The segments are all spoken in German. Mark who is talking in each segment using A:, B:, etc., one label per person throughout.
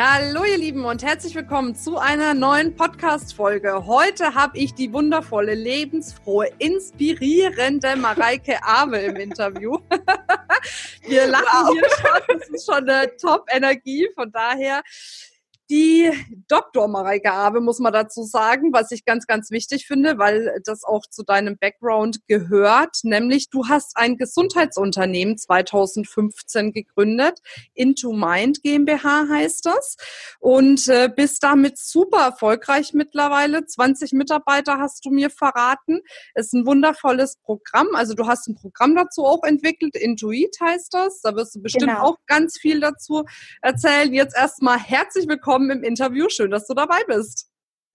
A: Hallo ihr Lieben und herzlich willkommen zu einer neuen Podcast-Folge. Heute habe ich die wundervolle, lebensfrohe, inspirierende Mareike Abel im Interview. Wir lachen wow. hier schon, das ist schon eine Top-Energie, von daher die Dr. Mareike Abe, muss man dazu sagen, was ich ganz, ganz wichtig finde, weil das auch zu deinem Background gehört. Nämlich, du hast ein Gesundheitsunternehmen 2015 gegründet. Into Mind GmbH heißt das. Und äh, bist damit super erfolgreich mittlerweile. 20 Mitarbeiter hast du mir verraten. Ist ein wundervolles Programm. Also du hast ein Programm dazu auch entwickelt. Intuit heißt das. Da wirst du bestimmt genau. auch ganz viel dazu erzählen. Jetzt erstmal herzlich willkommen willkommen im Interview. Schön, dass du dabei bist.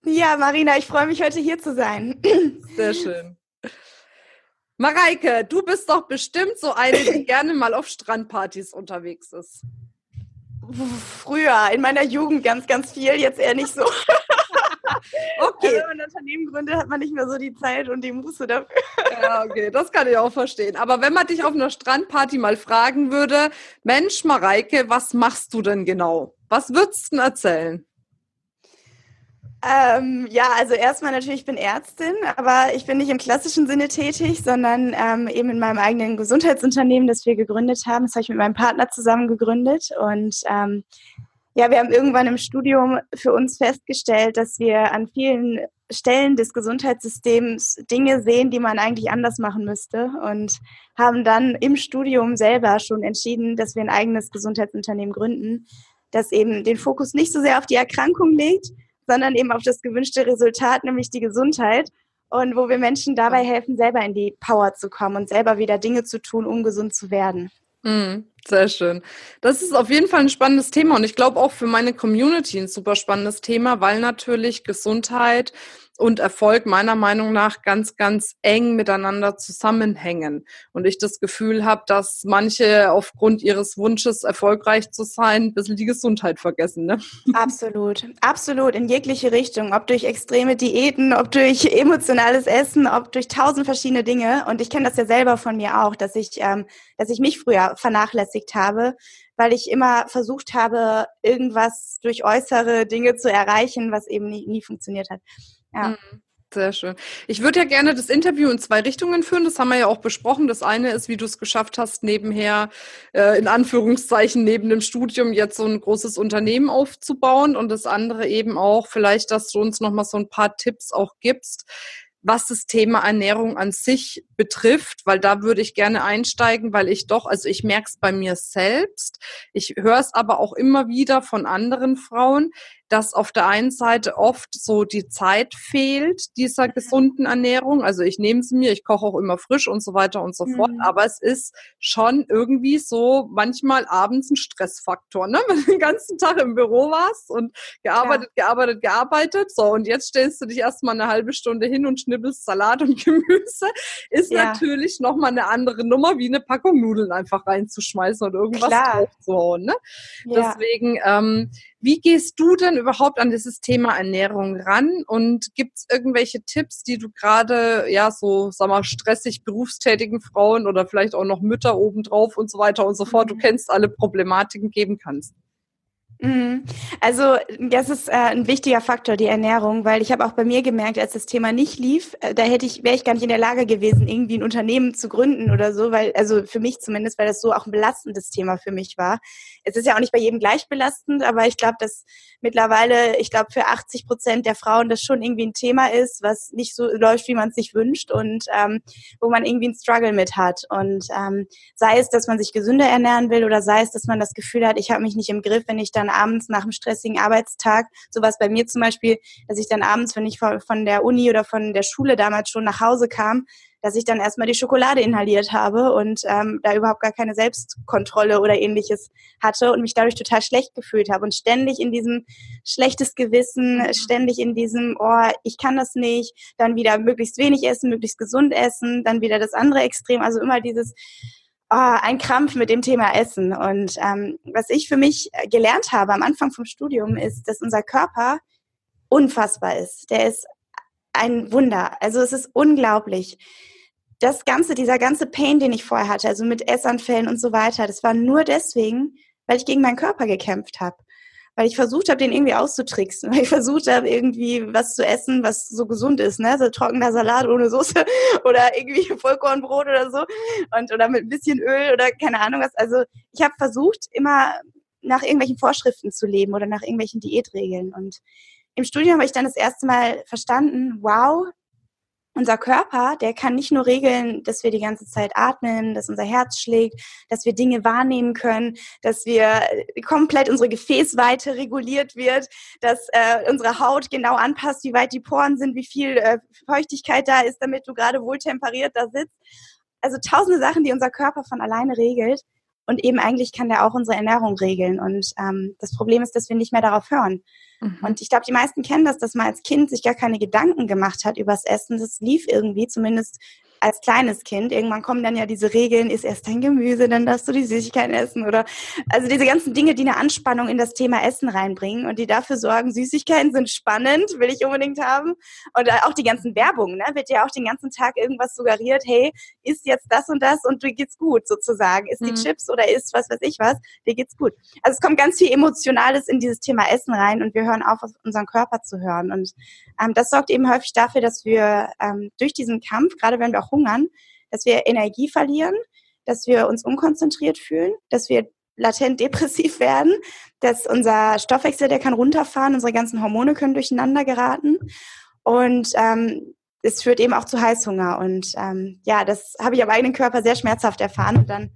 B: Ja, Marina, ich freue mich heute hier zu sein.
A: Sehr schön. Mareike, du bist doch bestimmt so eine, die gerne mal auf Strandpartys unterwegs ist.
B: Früher, in meiner Jugend ganz, ganz viel, jetzt eher nicht so. okay. Also, wenn man ein Unternehmen gründet, hat man nicht mehr so die Zeit und die Muße dafür.
A: ja, okay, das kann ich auch verstehen. Aber wenn man dich auf einer Strandparty mal fragen würde, Mensch, Mareike, was machst du denn genau? Was würdest du denn erzählen?
B: Ähm, ja, also erstmal natürlich, ich bin Ärztin, aber ich bin nicht im klassischen Sinne tätig, sondern ähm, eben in meinem eigenen Gesundheitsunternehmen, das wir gegründet haben. Das habe ich mit meinem Partner zusammen gegründet. Und ähm, ja, wir haben irgendwann im Studium für uns festgestellt, dass wir an vielen Stellen des Gesundheitssystems Dinge sehen, die man eigentlich anders machen müsste und haben dann im Studium selber schon entschieden, dass wir ein eigenes Gesundheitsunternehmen gründen das eben den Fokus nicht so sehr auf die Erkrankung legt, sondern eben auf das gewünschte Resultat, nämlich die Gesundheit. Und wo wir Menschen dabei helfen, selber in die Power zu kommen und selber wieder Dinge zu tun, um gesund zu werden.
A: Mm, sehr schön. Das ist auf jeden Fall ein spannendes Thema und ich glaube auch für meine Community ein super spannendes Thema, weil natürlich Gesundheit und Erfolg meiner Meinung nach ganz, ganz eng miteinander zusammenhängen. Und ich das Gefühl habe, dass manche aufgrund ihres Wunsches, erfolgreich zu sein, ein bisschen die Gesundheit vergessen. Ne?
B: Absolut, absolut, in jegliche Richtung. Ob durch extreme Diäten, ob durch emotionales Essen, ob durch tausend verschiedene Dinge. Und ich kenne das ja selber von mir auch, dass ich, ähm, dass ich mich früher vernachlässigt habe, weil ich immer versucht habe, irgendwas durch äußere Dinge zu erreichen, was eben nie, nie funktioniert hat. Ja. Mhm.
A: Sehr schön. Ich würde ja gerne das Interview in zwei Richtungen führen. Das haben wir ja auch besprochen. Das eine ist, wie du es geschafft hast, nebenher, äh, in Anführungszeichen, neben dem Studium jetzt so ein großes Unternehmen aufzubauen. Und das andere eben auch, vielleicht, dass du uns nochmal so ein paar Tipps auch gibst, was das Thema Ernährung an sich betrifft, weil da würde ich gerne einsteigen, weil ich doch, also ich merke es bei mir selbst, ich höre es aber auch immer wieder von anderen Frauen, dass auf der einen Seite oft so die Zeit fehlt dieser mhm. gesunden Ernährung. Also ich nehme sie mir, ich koche auch immer frisch und so weiter und so mhm. fort. Aber es ist schon irgendwie so manchmal abends ein Stressfaktor, ne? Wenn du den ganzen Tag im Büro warst und gearbeitet, ja. gearbeitet, gearbeitet. So, und jetzt stellst du dich erstmal eine halbe Stunde hin und schnippelst Salat und Gemüse. Ist ja. natürlich nochmal eine andere Nummer, wie eine Packung Nudeln einfach reinzuschmeißen und irgendwas draufzuhauen. Ne? Ja. Deswegen, ähm, wie gehst du denn überhaupt an dieses Thema Ernährung ran? Und gibt es irgendwelche Tipps, die du gerade, ja, so, sag mal, stressig berufstätigen Frauen oder vielleicht auch noch Mütter obendrauf und so weiter und so fort, du mhm. kennst alle Problematiken, geben kannst?
B: Mhm. Also das ist äh, ein wichtiger Faktor, die Ernährung, weil ich habe auch bei mir gemerkt, als das Thema nicht lief, äh, da hätte ich, wäre ich gar nicht in der Lage gewesen, irgendwie ein Unternehmen zu gründen oder so, weil, also für mich zumindest, weil das so auch ein belastendes Thema für mich war. Es ist ja auch nicht bei jedem gleich belastend, aber ich glaube, dass mittlerweile, ich glaube, für 80 Prozent der Frauen das schon irgendwie ein Thema ist, was nicht so läuft, wie man es sich wünscht und ähm, wo man irgendwie einen Struggle mit hat. Und ähm, sei es, dass man sich gesünder ernähren will oder sei es, dass man das Gefühl hat, ich habe mich nicht im Griff, wenn ich dann abends nach einem stressigen Arbeitstag, sowas bei mir zum Beispiel, dass ich dann abends, wenn ich von der Uni oder von der Schule damals schon nach Hause kam, dass ich dann erstmal die Schokolade inhaliert habe und ähm, da überhaupt gar keine Selbstkontrolle oder ähnliches hatte und mich dadurch total schlecht gefühlt habe und ständig in diesem schlechtes Gewissen, mhm. ständig in diesem, oh, ich kann das nicht, dann wieder möglichst wenig essen, möglichst gesund essen, dann wieder das andere Extrem, also immer dieses, oh, ein Krampf mit dem Thema Essen. Und ähm, was ich für mich gelernt habe am Anfang vom Studium ist, dass unser Körper unfassbar ist. Der ist ein Wunder. Also es ist unglaublich. Das ganze, dieser ganze Pain, den ich vorher hatte, also mit Essanfällen und so weiter, das war nur deswegen, weil ich gegen meinen Körper gekämpft habe. Weil ich versucht habe, den irgendwie auszutricksen. Weil ich versucht habe, irgendwie was zu essen, was so gesund ist, ne? So trockener Salat ohne Soße oder irgendwie Vollkornbrot oder so. Und oder mit ein bisschen Öl oder keine Ahnung was. Also ich habe versucht, immer nach irgendwelchen Vorschriften zu leben oder nach irgendwelchen Diätregeln. Und im Studium habe ich dann das erste Mal verstanden, wow, unser Körper, der kann nicht nur regeln, dass wir die ganze Zeit atmen, dass unser Herz schlägt, dass wir Dinge wahrnehmen können, dass wir äh, komplett unsere Gefäßweite reguliert wird, dass äh, unsere Haut genau anpasst, wie weit die Poren sind, wie viel äh, Feuchtigkeit da ist, damit du gerade wohltemperiert da sitzt. Also tausende Sachen, die unser Körper von alleine regelt. Und eben eigentlich kann der auch unsere Ernährung regeln. Und ähm, das Problem ist, dass wir nicht mehr darauf hören. Mhm. Und ich glaube, die meisten kennen das, dass man als Kind sich gar keine Gedanken gemacht hat übers Essen. Das lief irgendwie, zumindest als kleines Kind. Irgendwann kommen dann ja diese Regeln, isst erst dein Gemüse, dann darfst du die Süßigkeiten essen oder also diese ganzen Dinge, die eine Anspannung in das Thema Essen reinbringen und die dafür sorgen, Süßigkeiten sind spannend, will ich unbedingt haben. Und auch die ganzen Werbungen, ne, wird ja auch den ganzen Tag irgendwas suggeriert, hey, isst jetzt das und das und dir geht's gut sozusagen. Isst mhm. die Chips oder isst was weiß ich was, dir geht's gut. Also es kommt ganz viel Emotionales in dieses Thema Essen rein und wir hören auf, auf unseren Körper zu hören. Und ähm, das sorgt eben häufig dafür, dass wir ähm, durch diesen Kampf, gerade wenn wir auch hungern, dass wir Energie verlieren, dass wir uns unkonzentriert fühlen, dass wir latent depressiv werden, dass unser Stoffwechsel, der kann runterfahren, unsere ganzen Hormone können durcheinander geraten und ähm, es führt eben auch zu Heißhunger. Und ähm, ja, das habe ich am eigenen Körper sehr schmerzhaft erfahren und dann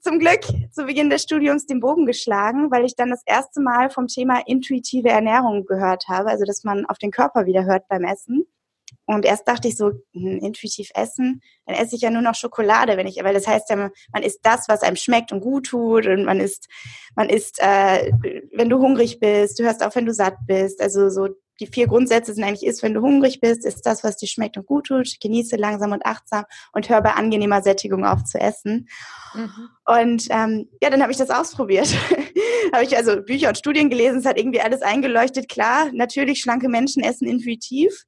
B: zum Glück zu Beginn des Studiums den Bogen geschlagen, weil ich dann das erste Mal vom Thema intuitive Ernährung gehört habe, also dass man auf den Körper wieder hört beim Essen. Und erst dachte ich so, hm, intuitiv essen, dann esse ich ja nur noch Schokolade, wenn ich, weil das heißt ja, man isst das, was einem schmeckt und gut tut und man isst, man isst, äh, wenn du hungrig bist, du hörst auf, wenn du satt bist. Also so die vier Grundsätze sind eigentlich, ist, wenn du hungrig bist, ist das, was dir schmeckt und gut tut, genieße langsam und achtsam und hör bei angenehmer Sättigung auf zu essen. Mhm. Und ähm, ja, dann habe ich das ausprobiert. habe ich also Bücher und Studien gelesen, es hat irgendwie alles eingeleuchtet. Klar, natürlich, schlanke Menschen essen intuitiv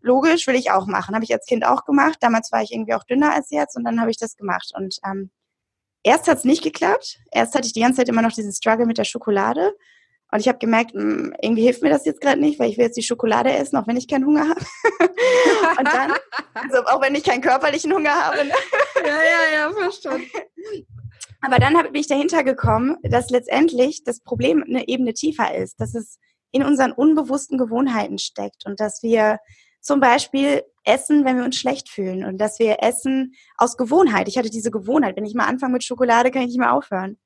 B: logisch, will ich auch machen. Habe ich als Kind auch gemacht. Damals war ich irgendwie auch dünner als jetzt und dann habe ich das gemacht. Und ähm, erst hat es nicht geklappt. Erst hatte ich die ganze Zeit immer noch diesen Struggle mit der Schokolade. Und ich habe gemerkt, mh, hm, irgendwie hilft mir das jetzt gerade nicht, weil ich will jetzt die Schokolade essen, auch wenn ich keinen Hunger habe. und dann, also auch wenn ich keinen körperlichen Hunger habe. Ne?
A: ja, ja, ja, verstanden.
B: Aber dann bin ich dahinter gekommen, dass letztendlich das Problem eine Ebene tiefer ist, dass es in unseren unbewussten Gewohnheiten steckt und dass wir zum Beispiel essen, wenn wir uns schlecht fühlen und dass wir essen aus Gewohnheit. Ich hatte diese Gewohnheit, wenn ich mal anfange mit Schokolade, kann ich nicht mehr aufhören.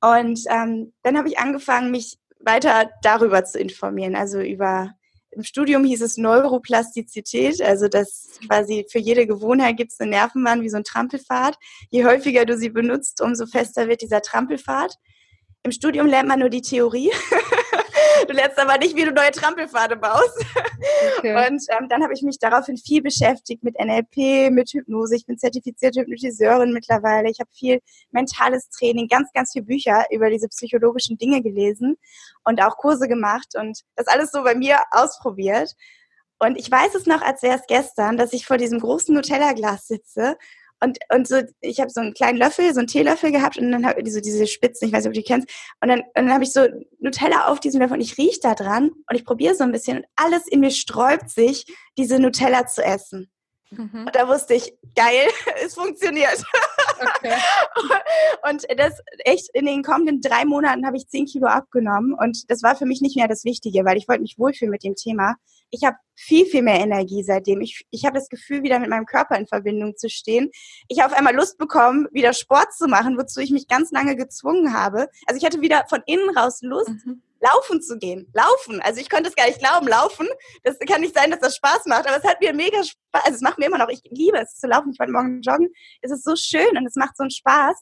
B: Und ähm, dann habe ich angefangen, mich weiter darüber zu informieren, also über im Studium hieß es Neuroplastizität, also dass quasi für jede Gewohnheit gibt es eine Nervenbahn wie so ein Trampelpfad. Je häufiger du sie benutzt, umso fester wird dieser Trampelpfad. Im Studium lernt man nur die Theorie. Du lernst aber nicht, wie du neue Trampelpfade baust. Okay. Und ähm, dann habe ich mich daraufhin viel beschäftigt mit NLP, mit Hypnose. Ich bin zertifizierte Hypnotiseurin mittlerweile. Ich habe viel mentales Training, ganz, ganz viele Bücher über diese psychologischen Dinge gelesen und auch Kurse gemacht und das alles so bei mir ausprobiert. Und ich weiß es noch, als wäre es gestern, dass ich vor diesem großen Nutella-Glas sitze und, und so, ich habe so einen kleinen Löffel, so einen Teelöffel gehabt und dann habe ich so diese Spitzen, ich weiß nicht, ob du die kennst. Und dann, und dann habe ich so Nutella auf diesem Löffel und ich rieche da dran und ich probiere so ein bisschen und alles in mir sträubt sich, diese Nutella zu essen. Mhm. Und da wusste ich, geil, es funktioniert. Okay. und das echt in den kommenden drei Monaten habe ich zehn Kilo abgenommen und das war für mich nicht mehr das Wichtige, weil ich wollte mich wohlfühlen mit dem Thema. Ich habe viel, viel mehr Energie seitdem. Ich, ich habe das Gefühl, wieder mit meinem Körper in Verbindung zu stehen. Ich habe auf einmal Lust bekommen, wieder Sport zu machen, wozu ich mich ganz lange gezwungen habe. Also ich hatte wieder von innen raus Lust, mhm. Laufen zu gehen. Laufen. Also ich konnte es gar nicht glauben, laufen. Das kann nicht sein, dass das Spaß macht, aber es hat mir mega Spaß. Also es macht mir immer noch, ich liebe es zu laufen. Ich wollte morgen joggen. Es ist so schön und es macht so einen Spaß.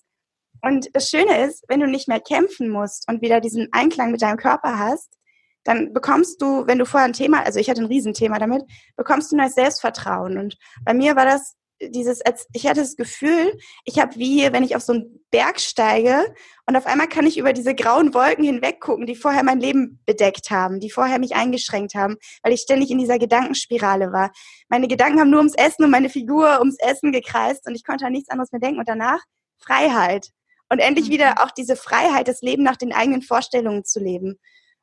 B: Und das Schöne ist, wenn du nicht mehr kämpfen musst und wieder diesen Einklang mit deinem Körper hast, dann bekommst du, wenn du vorher ein Thema, also ich hatte ein Riesenthema damit, bekommst du neues Selbstvertrauen. Und bei mir war das dieses, ich hatte das Gefühl, ich habe wie, wenn ich auf so einen Berg steige und auf einmal kann ich über diese grauen Wolken hinweg gucken, die vorher mein Leben bedeckt haben, die vorher mich eingeschränkt haben, weil ich ständig in dieser Gedankenspirale war. Meine Gedanken haben nur ums Essen und meine Figur ums Essen gekreist und ich konnte an nichts anderes mehr denken und danach Freiheit. Und endlich wieder mhm. auch diese Freiheit, das Leben nach den eigenen Vorstellungen zu leben.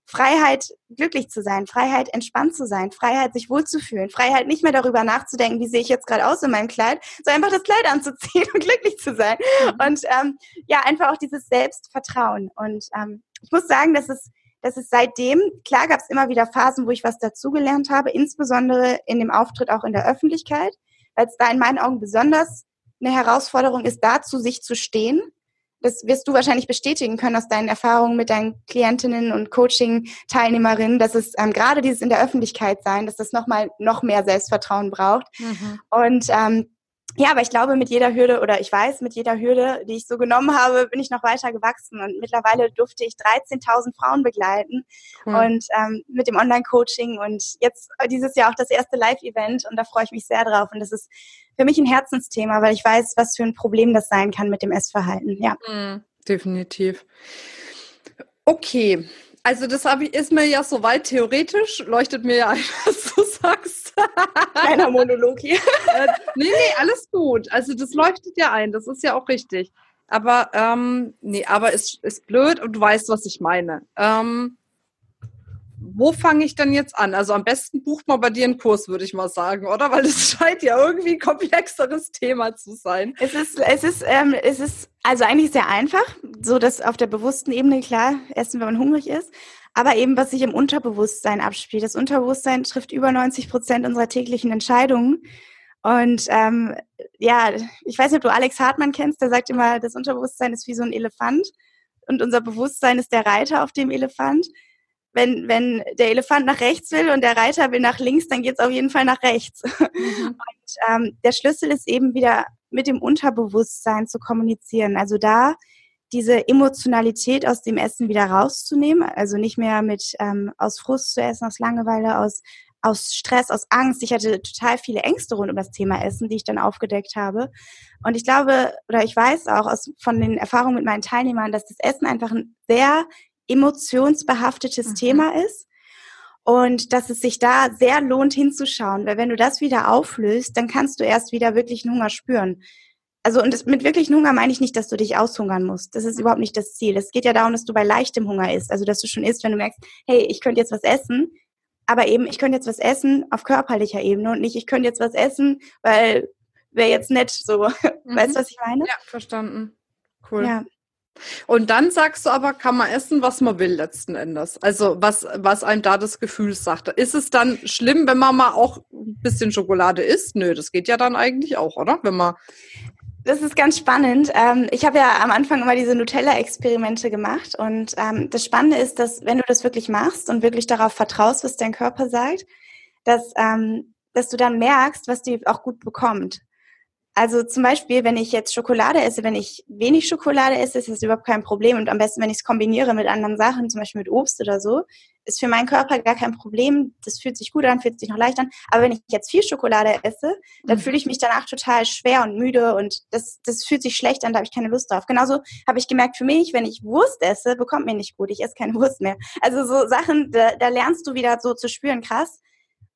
B: Freiheit, glücklich zu sein, Freiheit, entspannt zu sein, Freiheit, sich wohlzufühlen, Freiheit, nicht mehr darüber nachzudenken, wie sehe ich jetzt gerade aus in meinem Kleid, sondern einfach das Kleid anzuziehen und glücklich zu sein. Mhm. Und ähm, ja, einfach auch dieses Selbstvertrauen. Und ähm, ich muss sagen, dass es, dass es seitdem, klar gab es immer wieder Phasen, wo ich was dazugelernt habe, insbesondere in dem Auftritt auch in der Öffentlichkeit, weil es da in meinen Augen besonders eine Herausforderung ist, dazu sich zu stehen das wirst du wahrscheinlich bestätigen können aus deinen Erfahrungen mit deinen Klientinnen und Coaching-Teilnehmerinnen, dass es ähm, gerade dieses in der Öffentlichkeit sein, dass das nochmal noch mehr Selbstvertrauen braucht. Mhm. Und ähm, ja, aber ich glaube, mit jeder Hürde oder ich weiß, mit jeder Hürde, die ich so genommen habe, bin ich noch weiter gewachsen und mittlerweile durfte ich 13.000 Frauen begleiten cool. und ähm, mit dem Online-Coaching und jetzt dieses Jahr auch das erste Live-Event und da freue ich mich sehr drauf und das ist für mich ein Herzensthema, weil ich weiß, was für ein Problem das sein kann mit dem Essverhalten. Ja. Mhm,
A: definitiv. Okay, also das ich, ist mir ja soweit theoretisch, leuchtet mir ja ein, was du sagst.
B: Kleiner Monolog hier.
A: Äh, nee, nee, alles gut. Also das leuchtet ja ein, das ist ja auch richtig. Aber ähm, nee, aber es ist, ist blöd und du weißt, was ich meine. Ähm, wo fange ich denn jetzt an? Also am besten bucht man bei dir einen Kurs, würde ich mal sagen, oder? Weil es scheint ja irgendwie ein komplexeres Thema zu sein.
B: Es ist, es ist, ähm, es ist also eigentlich sehr einfach, so dass auf der bewussten Ebene klar essen, wenn man hungrig ist. Aber eben, was sich im Unterbewusstsein abspielt. Das Unterbewusstsein trifft über 90 Prozent unserer täglichen Entscheidungen. Und ähm, ja, ich weiß nicht, ob du Alex Hartmann kennst, der sagt immer, das Unterbewusstsein ist wie so ein Elefant und unser Bewusstsein ist der Reiter auf dem Elefant wenn, wenn der Elefant nach rechts will und der Reiter will nach links, dann geht es auf jeden Fall nach rechts. Mhm. Und ähm, der Schlüssel ist eben wieder mit dem Unterbewusstsein zu kommunizieren. Also da diese Emotionalität aus dem Essen wieder rauszunehmen, also nicht mehr mit ähm, aus Frust zu essen, aus Langeweile, aus aus Stress, aus Angst. Ich hatte total viele Ängste rund um das Thema Essen, die ich dann aufgedeckt habe. Und ich glaube, oder ich weiß auch aus, von den Erfahrungen mit meinen Teilnehmern, dass das Essen einfach ein sehr emotionsbehaftetes mhm. Thema ist und dass es sich da sehr lohnt hinzuschauen, weil wenn du das wieder auflöst, dann kannst du erst wieder wirklichen Hunger spüren. Also und das, mit wirklichen Hunger meine ich nicht, dass du dich aushungern musst. Das ist überhaupt nicht das Ziel. Es geht ja darum, dass du bei leichtem Hunger isst. Also dass du schon isst, wenn du merkst, hey, ich könnte jetzt was essen, aber eben, ich könnte jetzt was essen auf körperlicher Ebene und nicht, ich könnte jetzt was essen, weil wäre jetzt nett so. Mhm. Weißt du, was ich meine?
A: Ja, verstanden. Cool. Ja. Und dann sagst du aber, kann man essen, was man will letzten Endes. Also was, was einem da das Gefühl sagt. Ist es dann schlimm, wenn man mal auch ein bisschen Schokolade isst? Nö, das geht ja dann eigentlich auch, oder? Wenn man
B: das ist ganz spannend. Ähm, ich habe ja am Anfang immer diese Nutella-Experimente gemacht und ähm, das Spannende ist, dass wenn du das wirklich machst und wirklich darauf vertraust, was dein Körper sagt, dass, ähm, dass du dann merkst, was die auch gut bekommt. Also zum Beispiel, wenn ich jetzt Schokolade esse, wenn ich wenig Schokolade esse, ist das überhaupt kein Problem. Und am besten, wenn ich es kombiniere mit anderen Sachen, zum Beispiel mit Obst oder so, ist für meinen Körper gar kein Problem. Das fühlt sich gut an, fühlt sich noch leicht an. Aber wenn ich jetzt viel Schokolade esse, dann mhm. fühle ich mich danach total schwer und müde und das, das fühlt sich schlecht an, da habe ich keine Lust drauf. Genauso habe ich gemerkt, für mich, wenn ich Wurst esse, bekommt mir nicht gut. Ich esse keine Wurst mehr. Also so Sachen, da, da lernst du wieder so zu spüren, krass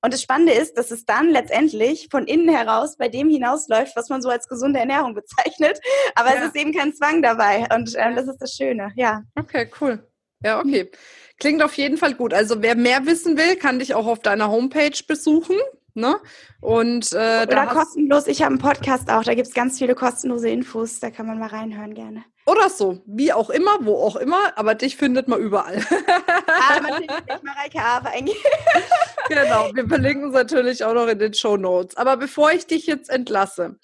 B: und das Spannende ist, dass es dann letztendlich von innen heraus bei dem hinausläuft, was man so als gesunde Ernährung bezeichnet. Aber ja. es ist eben kein Zwang dabei. Und ähm, das ist das Schöne, ja.
A: Okay, cool. Ja, okay. Klingt auf jeden Fall gut. Also wer mehr wissen will, kann dich auch auf deiner Homepage besuchen. Ne? Und,
B: äh, Oder kostenlos. Ich habe einen Podcast auch. Da gibt es ganz viele kostenlose Infos. Da kann man mal reinhören gerne.
A: Oder so, wie auch immer, wo auch immer, aber dich findet man überall.
B: ah, man findet mich Mareike Hafer eigentlich.
A: genau, wir verlinken es natürlich auch noch in den Show Notes. Aber bevor ich dich jetzt entlasse,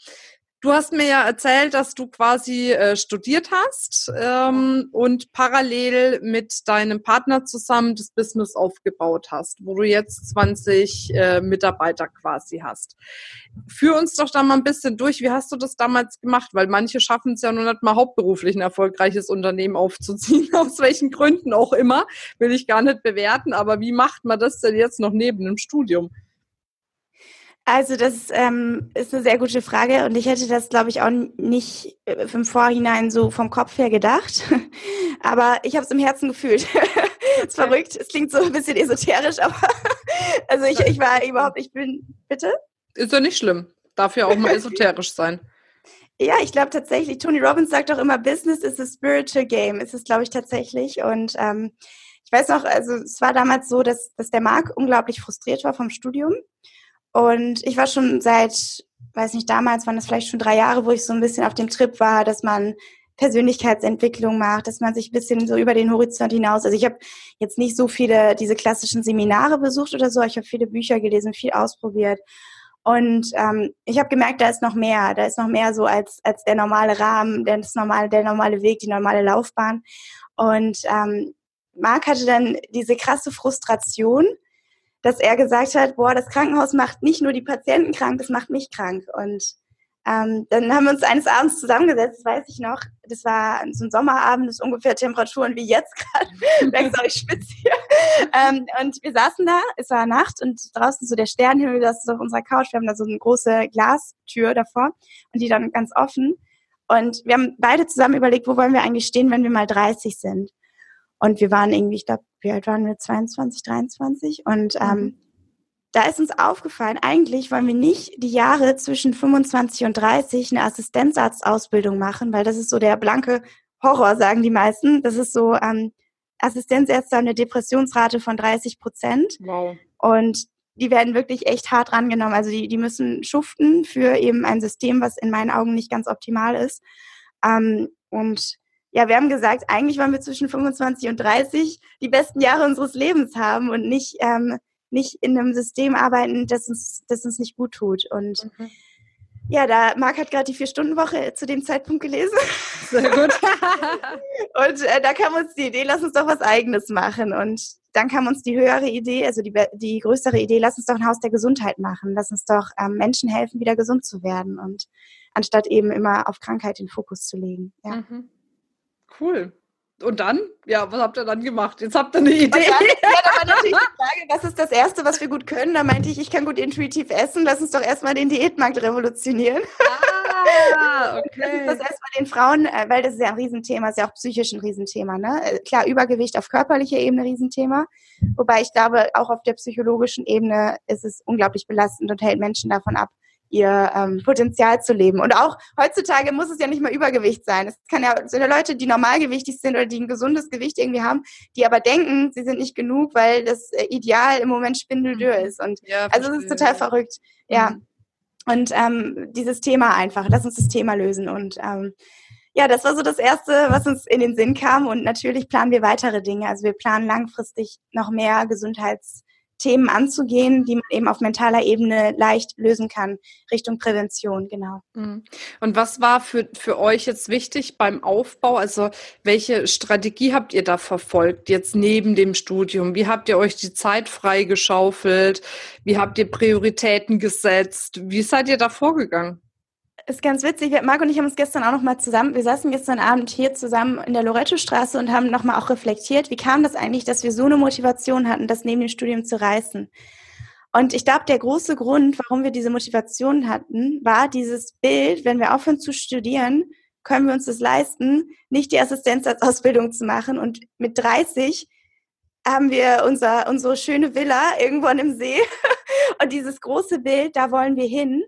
A: Du hast mir ja erzählt, dass du quasi äh, studiert hast ähm, und parallel mit deinem Partner zusammen das Business aufgebaut hast, wo du jetzt 20 äh, Mitarbeiter quasi hast. Führ uns doch da mal ein bisschen durch. Wie hast du das damals gemacht? Weil manche schaffen es ja nur nicht mal hauptberuflich ein erfolgreiches Unternehmen aufzuziehen, aus welchen Gründen auch immer, will ich gar nicht bewerten. Aber wie macht man das denn jetzt noch neben dem Studium?
B: Also das ähm, ist eine sehr gute Frage und ich hätte das, glaube ich, auch nicht äh, im Vorhinein so vom Kopf her gedacht. Aber ich habe es im Herzen gefühlt. ist verrückt, es klingt so ein bisschen esoterisch, aber also ich, ich war überhaupt, ich bin, bitte?
A: Ist ja nicht schlimm. Darf ja auch mal esoterisch sein.
B: Ja, ich glaube tatsächlich, Tony Robbins sagt auch immer, Business is a spiritual game. Ist es, glaube ich, tatsächlich. Und ähm, ich weiß noch, also es war damals so, dass, dass der Marc unglaublich frustriert war vom Studium und ich war schon seit, weiß nicht, damals waren das vielleicht schon drei Jahre, wo ich so ein bisschen auf dem Trip war, dass man Persönlichkeitsentwicklung macht, dass man sich ein bisschen so über den Horizont hinaus. Also ich habe jetzt nicht so viele diese klassischen Seminare besucht oder so, ich habe viele Bücher gelesen, viel ausprobiert. Und ähm, ich habe gemerkt, da ist noch mehr. Da ist noch mehr so als, als der normale Rahmen, das normale, der normale Weg, die normale Laufbahn. Und ähm, Marc hatte dann diese krasse Frustration, dass er gesagt hat, boah, das Krankenhaus macht nicht nur die Patienten krank, das macht mich krank. Und ähm, dann haben wir uns eines Abends zusammengesetzt, das weiß ich noch. Das war so ein Sommerabend, das ungefähr Temperaturen wie jetzt gerade. Merkst du, ich spitze hier. Ähm, und wir saßen da, es war Nacht und draußen so der Sternenhimmel, das ist auf unserer Couch. Wir haben da so eine große Glastür davor und die dann ganz offen. Und wir haben beide zusammen überlegt, wo wollen wir eigentlich stehen, wenn wir mal 30 sind. Und wir waren irgendwie, ich glaube, wie alt waren wir? 22, 23. Und ähm, mhm. da ist uns aufgefallen, eigentlich wollen wir nicht die Jahre zwischen 25 und 30 eine Assistenzarztausbildung machen, weil das ist so der blanke Horror, sagen die meisten. Das ist so, ähm, Assistenzärzte haben eine Depressionsrate von 30 Prozent. Wow. Und die werden wirklich echt hart rangenommen. Also die, die müssen schuften für eben ein System, was in meinen Augen nicht ganz optimal ist. Ähm, und ja, wir haben gesagt, eigentlich wollen wir zwischen 25 und 30 die besten Jahre unseres Lebens haben und nicht, ähm, nicht in einem System arbeiten, das uns, das uns nicht gut tut. Und mhm. ja, da Marc hat gerade die Vier-Stunden-Woche zu dem Zeitpunkt gelesen. Sehr gut. und äh, da kam uns die Idee, lass uns doch was Eigenes machen. Und dann kam uns die höhere Idee, also die, die größere Idee, lass uns doch ein Haus der Gesundheit machen. Lass uns doch ähm, Menschen helfen, wieder gesund zu werden. Und anstatt eben immer auf Krankheit den Fokus zu legen. Ja. Mhm.
A: Cool. Und dann? Ja, was habt ihr dann gemacht? Jetzt habt ihr eine Idee. Dann,
B: ja, da war natürlich die Frage, was ist das Erste, was wir gut können? Da meinte ich, ich kann gut intuitiv essen. Lass uns doch erstmal den Diätmarkt revolutionieren. Ah, okay. Das ist erstmal den Frauen, äh, weil das ist ja ein Riesenthema, ist ja auch psychisch ein Riesenthema. Ne? Äh, klar, Übergewicht auf körperlicher Ebene ein Riesenthema. Wobei ich glaube, auch auf der psychologischen Ebene ist es unglaublich belastend und hält Menschen davon ab, ihr ähm, Potenzial zu leben. Und auch heutzutage muss es ja nicht mal Übergewicht sein. Es kann ja, sind ja Leute, die normalgewichtig sind oder die ein gesundes Gewicht irgendwie haben, die aber denken, sie sind nicht genug, weil das äh, Ideal im Moment spindeldür mhm. ist. Und ja, also es ist total verrückt. Ja. Mhm. Und ähm, dieses Thema einfach, lass uns das Thema lösen. Und ähm, ja, das war so das Erste, was uns in den Sinn kam. Und natürlich planen wir weitere Dinge. Also wir planen langfristig noch mehr Gesundheits- Themen anzugehen, die man eben auf mentaler Ebene leicht lösen kann, Richtung Prävention, genau.
A: Mhm. Und was war für, für euch jetzt wichtig beim Aufbau? Also welche Strategie habt ihr da verfolgt, jetzt neben dem Studium? Wie habt ihr euch die Zeit freigeschaufelt? Wie habt ihr Prioritäten gesetzt? Wie seid ihr da vorgegangen?
B: Ist ganz witzig. Marc und ich haben uns gestern auch noch mal zusammen, wir saßen gestern Abend hier zusammen in der Loretto-Straße und haben noch mal auch reflektiert, wie kam das eigentlich, dass wir so eine Motivation hatten, das neben dem Studium zu reißen. Und ich glaube, der große Grund, warum wir diese Motivation hatten, war dieses Bild, wenn wir aufhören zu studieren, können wir uns das leisten, nicht die Assistenzausbildung zu machen. Und mit 30 haben wir unser, unsere schöne Villa irgendwo an dem See. Und dieses große Bild, da wollen wir hin.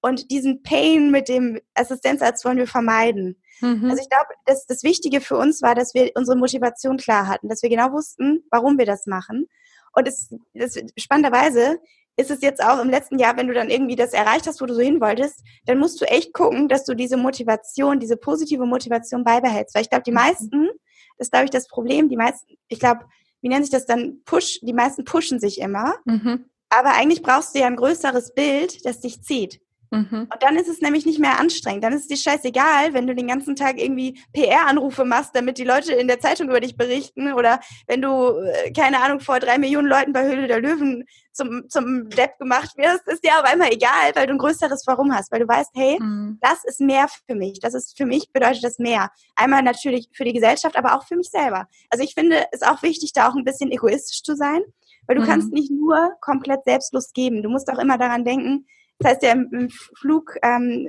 B: Und diesen Pain mit dem Assistenzarzt wollen wir vermeiden. Mhm. Also ich glaube, das, das Wichtige für uns war, dass wir unsere Motivation klar hatten, dass wir genau wussten, warum wir das machen. Und es, das, spannenderweise ist es jetzt auch im letzten Jahr, wenn du dann irgendwie das erreicht hast, wo du so hin wolltest, dann musst du echt gucken, dass du diese Motivation, diese positive Motivation beibehältst. Weil ich glaube, die mhm. meisten, das ist, glaube ich, das Problem, die meisten, ich glaube, wie nennt sich das dann? Push, die meisten pushen sich immer. Mhm. Aber eigentlich brauchst du ja ein größeres Bild, das dich zieht. Mhm. Und dann ist es nämlich nicht mehr anstrengend. Dann ist es dir scheißegal, wenn du den ganzen Tag irgendwie PR-Anrufe machst, damit die Leute in der Zeitung über dich berichten oder wenn du, äh, keine Ahnung, vor drei Millionen Leuten bei Höhle der Löwen zum, zum Depp gemacht wirst, ist dir aber immer egal, weil du ein größeres Warum hast, weil du weißt, hey, mhm. das ist mehr für mich. Das ist für mich bedeutet das mehr. Einmal natürlich für die Gesellschaft, aber auch für mich selber. Also ich finde es auch wichtig, da auch ein bisschen egoistisch zu sein, weil du mhm. kannst nicht nur komplett selbstlos geben. Du musst auch immer daran denken, das heißt ja im Flug, ähm,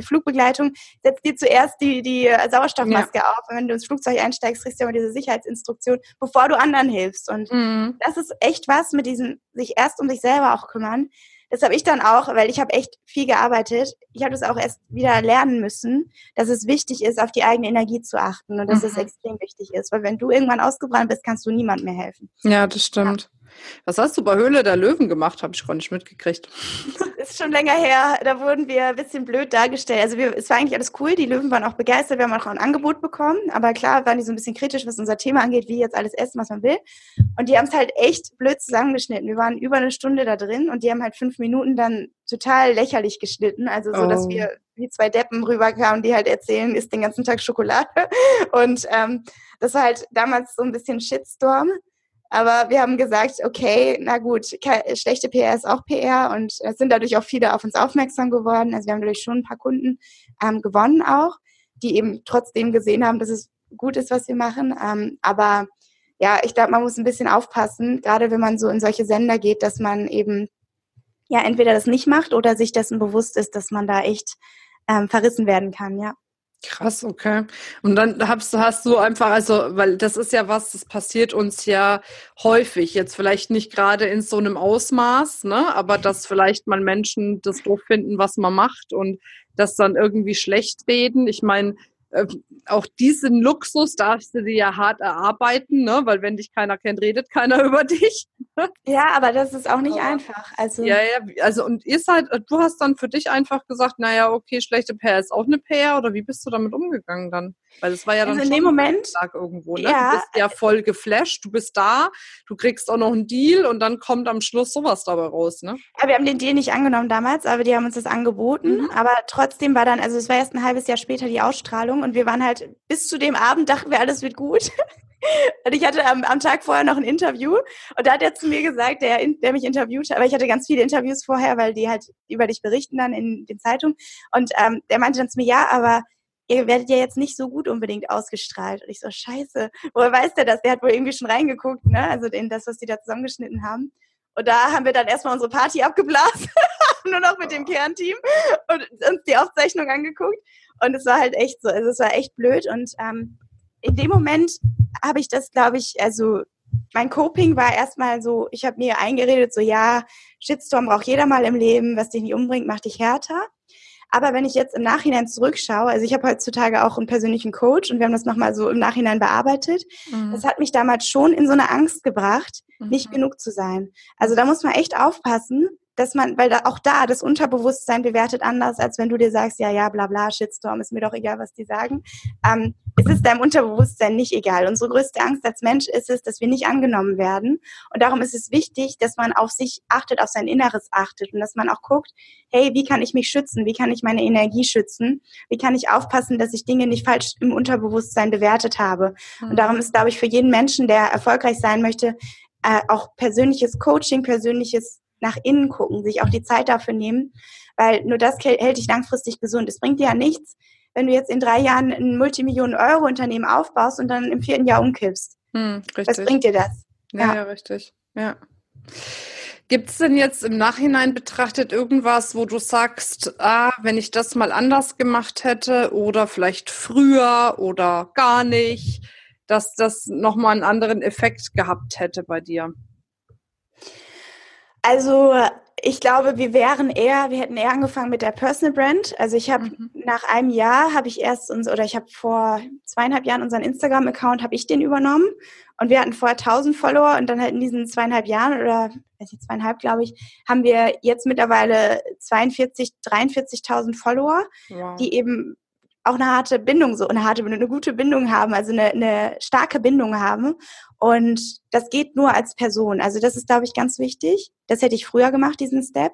B: Flugbegleitung setzt dir zuerst die, die Sauerstoffmaske ja. auf. wenn du ins Flugzeug einsteigst, kriegst du ja immer diese Sicherheitsinstruktion, bevor du anderen hilfst. Und mhm. das ist echt was mit diesem sich erst um sich selber auch kümmern. Das habe ich dann auch, weil ich habe echt viel gearbeitet. Ich habe das auch erst wieder lernen müssen, dass es wichtig ist, auf die eigene Energie zu achten und dass mhm. es extrem wichtig ist. Weil wenn du irgendwann ausgebrannt bist, kannst du niemand mehr helfen.
A: Ja, das stimmt. Ja. Was hast du bei Höhle der Löwen gemacht? Habe ich gar nicht mitgekriegt.
B: Ist schon länger her. Da wurden wir ein bisschen blöd dargestellt. Also wir, es war eigentlich alles cool. Die Löwen waren auch begeistert. Wir haben auch ein Angebot bekommen. Aber klar waren die so ein bisschen kritisch, was unser Thema angeht, wie jetzt alles essen, was man will. Und die haben es halt echt blöd zusammengeschnitten. Wir waren über eine Stunde da drin und die haben halt fünf Minuten dann total lächerlich geschnitten. Also so, oh. dass wir wie zwei Deppen rüberkamen, die halt erzählen, isst den ganzen Tag Schokolade. Und ähm, das war halt damals so ein bisschen Shitstorm. Aber wir haben gesagt, okay, na gut, schlechte PR ist auch PR und es sind dadurch auch viele auf uns aufmerksam geworden. Also wir haben dadurch schon ein paar Kunden ähm, gewonnen auch, die eben trotzdem gesehen haben, dass es gut ist, was wir machen. Ähm, aber ja, ich glaube, man muss ein bisschen aufpassen, gerade wenn man so in solche Sender geht, dass man eben ja entweder das nicht macht oder sich dessen bewusst ist, dass man da echt ähm, verrissen werden kann, ja.
A: Krass, okay. Und dann hast, hast du einfach, also, weil das ist ja was, das passiert uns ja häufig, jetzt vielleicht nicht gerade in so einem Ausmaß, ne, aber dass vielleicht mal Menschen das doof finden, was man macht und das dann irgendwie schlecht reden. Ich meine, äh, auch diesen Luxus darfst du dir ja hart erarbeiten, ne? weil wenn dich keiner kennt, redet keiner über dich.
B: Ja, aber das ist auch nicht einfach. Also
A: ja, ja, also und ihr seid, du hast dann für dich einfach gesagt, naja, okay, schlechte Pair ist auch eine Pair oder wie bist du damit umgegangen dann? Weil das war ja dann
B: also in dem Moment
A: irgendwo, ne? Ja, du bist ja voll geflasht, du bist da, du kriegst auch noch einen Deal und dann kommt am Schluss sowas dabei raus, ne?
B: Ja, wir haben den Deal nicht angenommen damals, aber die haben uns das angeboten. Mhm. Aber trotzdem war dann, also es war erst ein halbes Jahr später die Ausstrahlung und wir waren halt bis zu dem Abend dachten wir, alles wird gut. Und ich hatte am, am, Tag vorher noch ein Interview und da hat er zu mir gesagt, der, der mich interviewt hat, aber ich hatte ganz viele Interviews vorher, weil die halt über dich berichten dann in den Zeitungen. Und ähm, der meinte dann zu mir, ja, aber ihr werdet ja jetzt nicht so gut unbedingt ausgestrahlt. Und ich so, scheiße, woher weiß der das? Der hat wohl irgendwie schon reingeguckt, ne? Also in das, was die da zusammengeschnitten haben. Und da haben wir dann erstmal unsere Party abgeblasen, nur noch mit dem Kernteam und uns die Aufzeichnung angeguckt. Und es war halt echt so, also es war echt blöd. Und ähm, in dem Moment habe ich das, glaube ich, also mein Coping war erstmal so, ich habe mir eingeredet, so ja, Shitstorm braucht jeder mal im Leben, was dich nicht umbringt, macht dich härter. Aber wenn ich jetzt im Nachhinein zurückschaue, also ich habe heutzutage auch einen persönlichen Coach und wir haben das nochmal so im Nachhinein bearbeitet, mhm. das hat mich damals schon in so eine Angst gebracht, mhm. nicht genug zu sein. Also da muss man echt aufpassen, dass man, weil da auch da das Unterbewusstsein bewertet anders, als wenn du dir sagst, ja, ja, bla bla, Shitstorm, ist mir doch egal, was die sagen. Ähm, es ist deinem Unterbewusstsein nicht egal. Unsere größte Angst als Mensch ist es, dass wir nicht angenommen werden. Und darum ist es wichtig, dass man auf sich achtet, auf sein Inneres achtet und dass man auch guckt, hey, wie kann ich mich schützen? Wie kann ich meine Energie schützen? Wie kann ich aufpassen, dass ich Dinge nicht falsch im Unterbewusstsein bewertet habe? Mhm. Und darum ist, glaube ich, für jeden Menschen, der erfolgreich sein möchte, äh, auch persönliches Coaching, persönliches nach innen gucken, sich auch die Zeit dafür nehmen, weil nur das hält dich langfristig gesund. Es bringt dir ja nichts, wenn du jetzt in drei Jahren ein Multimillionen-Euro-Unternehmen aufbaust und dann im vierten Jahr umkippst. Hm, Was bringt dir das?
A: Ja, ja, ja richtig. Ja. Gibt es denn jetzt im Nachhinein betrachtet irgendwas, wo du sagst, ah, wenn ich das mal anders gemacht hätte oder vielleicht früher oder gar nicht, dass das nochmal einen anderen Effekt gehabt hätte bei dir?
B: Also ich glaube, wir wären eher, wir hätten eher angefangen mit der Personal Brand. Also ich habe mhm. nach einem Jahr habe ich erst uns oder ich habe vor zweieinhalb Jahren unseren Instagram Account habe ich den übernommen und wir hatten vorher 1000 Follower und dann halt in diesen zweieinhalb Jahren oder weiß nicht zweieinhalb glaube ich haben wir jetzt mittlerweile 42 43.000 Follower, wow. die eben auch eine harte Bindung, so eine harte Bindung, eine gute Bindung haben, also eine, eine starke Bindung haben. Und das geht nur als Person. Also das ist, glaube ich, ganz wichtig. Das hätte ich früher gemacht, diesen Step.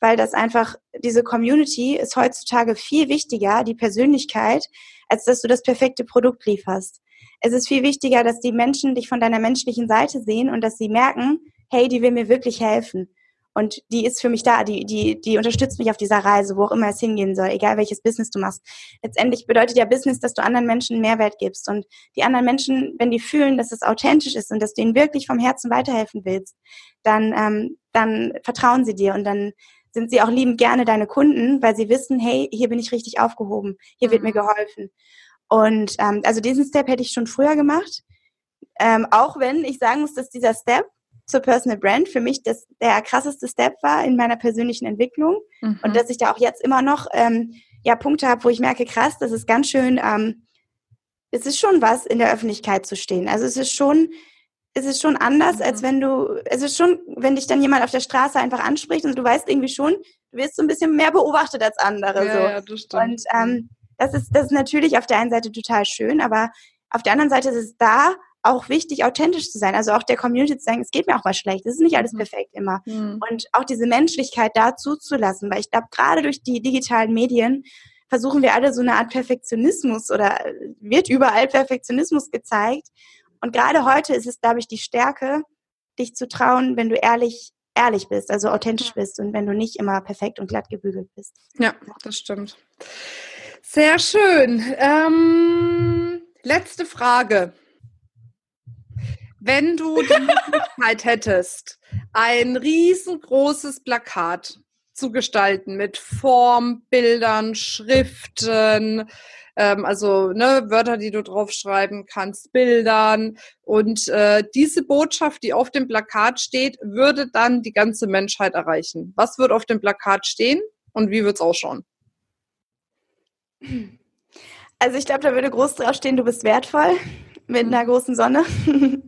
B: weil das einfach, diese Community ist heutzutage viel wichtiger, die Persönlichkeit, als dass du das perfekte Produkt lieferst. Es ist viel wichtiger, dass die Menschen dich von deiner menschlichen Seite sehen und dass sie merken, hey, die will mir wirklich helfen. Und die ist für mich da, die, die, die unterstützt mich auf dieser Reise, wo auch immer es hingehen soll, egal welches Business du machst. Letztendlich bedeutet ja Business, dass du anderen Menschen Mehrwert gibst. Und die anderen Menschen, wenn die fühlen, dass es authentisch ist und dass du ihnen wirklich vom Herzen weiterhelfen willst, dann, ähm, dann vertrauen sie dir und dann sind sie auch liebend gerne deine Kunden, weil sie wissen, hey, hier bin ich richtig aufgehoben, hier mhm. wird mir mhm. geholfen. Und ähm, also diesen Step hätte ich schon früher gemacht. Ähm, auch wenn ich sagen muss, dass dieser Step zur Personal Brand für mich das, der krasseste Step war in meiner persönlichen Entwicklung mhm. und dass ich da auch jetzt immer noch ähm, ja Punkte habe, wo ich merke, krass, das ist ganz schön, ähm, es ist schon was, in der Öffentlichkeit zu stehen. Also es ist schon, es ist schon anders, mhm. als wenn du, es ist schon, wenn dich dann jemand auf der Straße einfach anspricht und du weißt irgendwie schon, du wirst so ein bisschen mehr beobachtet als andere. Ja, so. ja das stimmt. Und ähm, das ist, das ist natürlich auf der einen Seite total schön, aber auf der anderen Seite ist es da auch wichtig, authentisch zu sein. Also auch der Community zu sagen, es geht mir auch mal schlecht. Es ist nicht alles mhm. perfekt immer. Mhm. Und auch diese Menschlichkeit da zuzulassen, weil ich glaube, gerade durch die digitalen Medien versuchen wir alle so eine Art Perfektionismus oder wird überall Perfektionismus gezeigt. Und gerade heute ist es, glaube ich, die Stärke, dich zu trauen, wenn du ehrlich, ehrlich bist, also authentisch bist und wenn du nicht immer perfekt und glatt gebügelt bist.
A: Ja, das stimmt. Sehr schön. Ähm, letzte Frage. Wenn du die Möglichkeit hättest, ein riesengroßes Plakat zu gestalten mit Form, Bildern, Schriften, ähm, also ne, Wörter, die du draufschreiben kannst, Bildern und äh, diese Botschaft, die auf dem Plakat steht, würde dann die ganze Menschheit erreichen. Was wird auf dem Plakat stehen und wie wird es ausschauen?
B: Also ich glaube, da würde groß draufstehen, du bist wertvoll mit einer großen Sonne.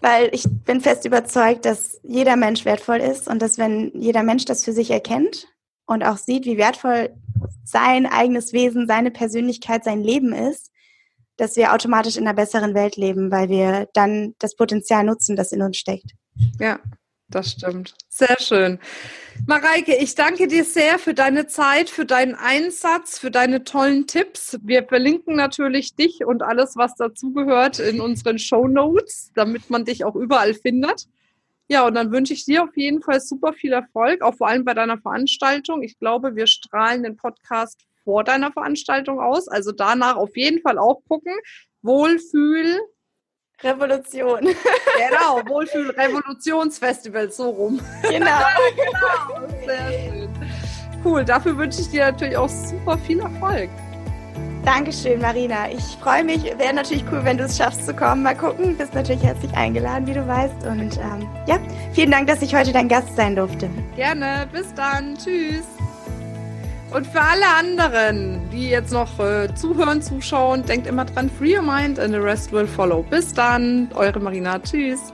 B: Weil ich bin fest überzeugt, dass jeder Mensch wertvoll ist und dass wenn jeder Mensch das für sich erkennt und auch sieht, wie wertvoll sein eigenes Wesen, seine Persönlichkeit, sein Leben ist, dass wir automatisch in einer besseren Welt leben, weil wir dann das Potenzial nutzen, das in uns steckt.
A: Ja, das stimmt. Sehr schön. Mareike, ich danke dir sehr für deine Zeit, für deinen Einsatz, für deine tollen Tipps. Wir verlinken natürlich dich und alles, was dazugehört, in unseren Show Notes, damit man dich auch überall findet. Ja, und dann wünsche ich dir auf jeden Fall super viel Erfolg, auch vor allem bei deiner Veranstaltung. Ich glaube, wir strahlen den Podcast vor deiner Veranstaltung aus. Also danach auf jeden Fall auch gucken. Wohlfühl,
B: Revolution.
A: Genau, Wohlfühl-Revolutionsfestival, so rum.
B: Genau.
A: genau, sehr schön. Cool, dafür wünsche ich dir natürlich auch super viel Erfolg.
B: Dankeschön, Marina. Ich freue mich. Wäre natürlich cool, wenn du es schaffst zu kommen. Mal gucken. Bist natürlich herzlich eingeladen, wie du weißt. Und ähm, ja, vielen Dank, dass ich heute dein Gast sein durfte.
A: Gerne. Bis dann. Tschüss. Und für alle anderen, die jetzt noch äh, zuhören, zuschauen, denkt immer dran, free your mind and the rest will follow. Bis dann, eure Marina. Tschüss.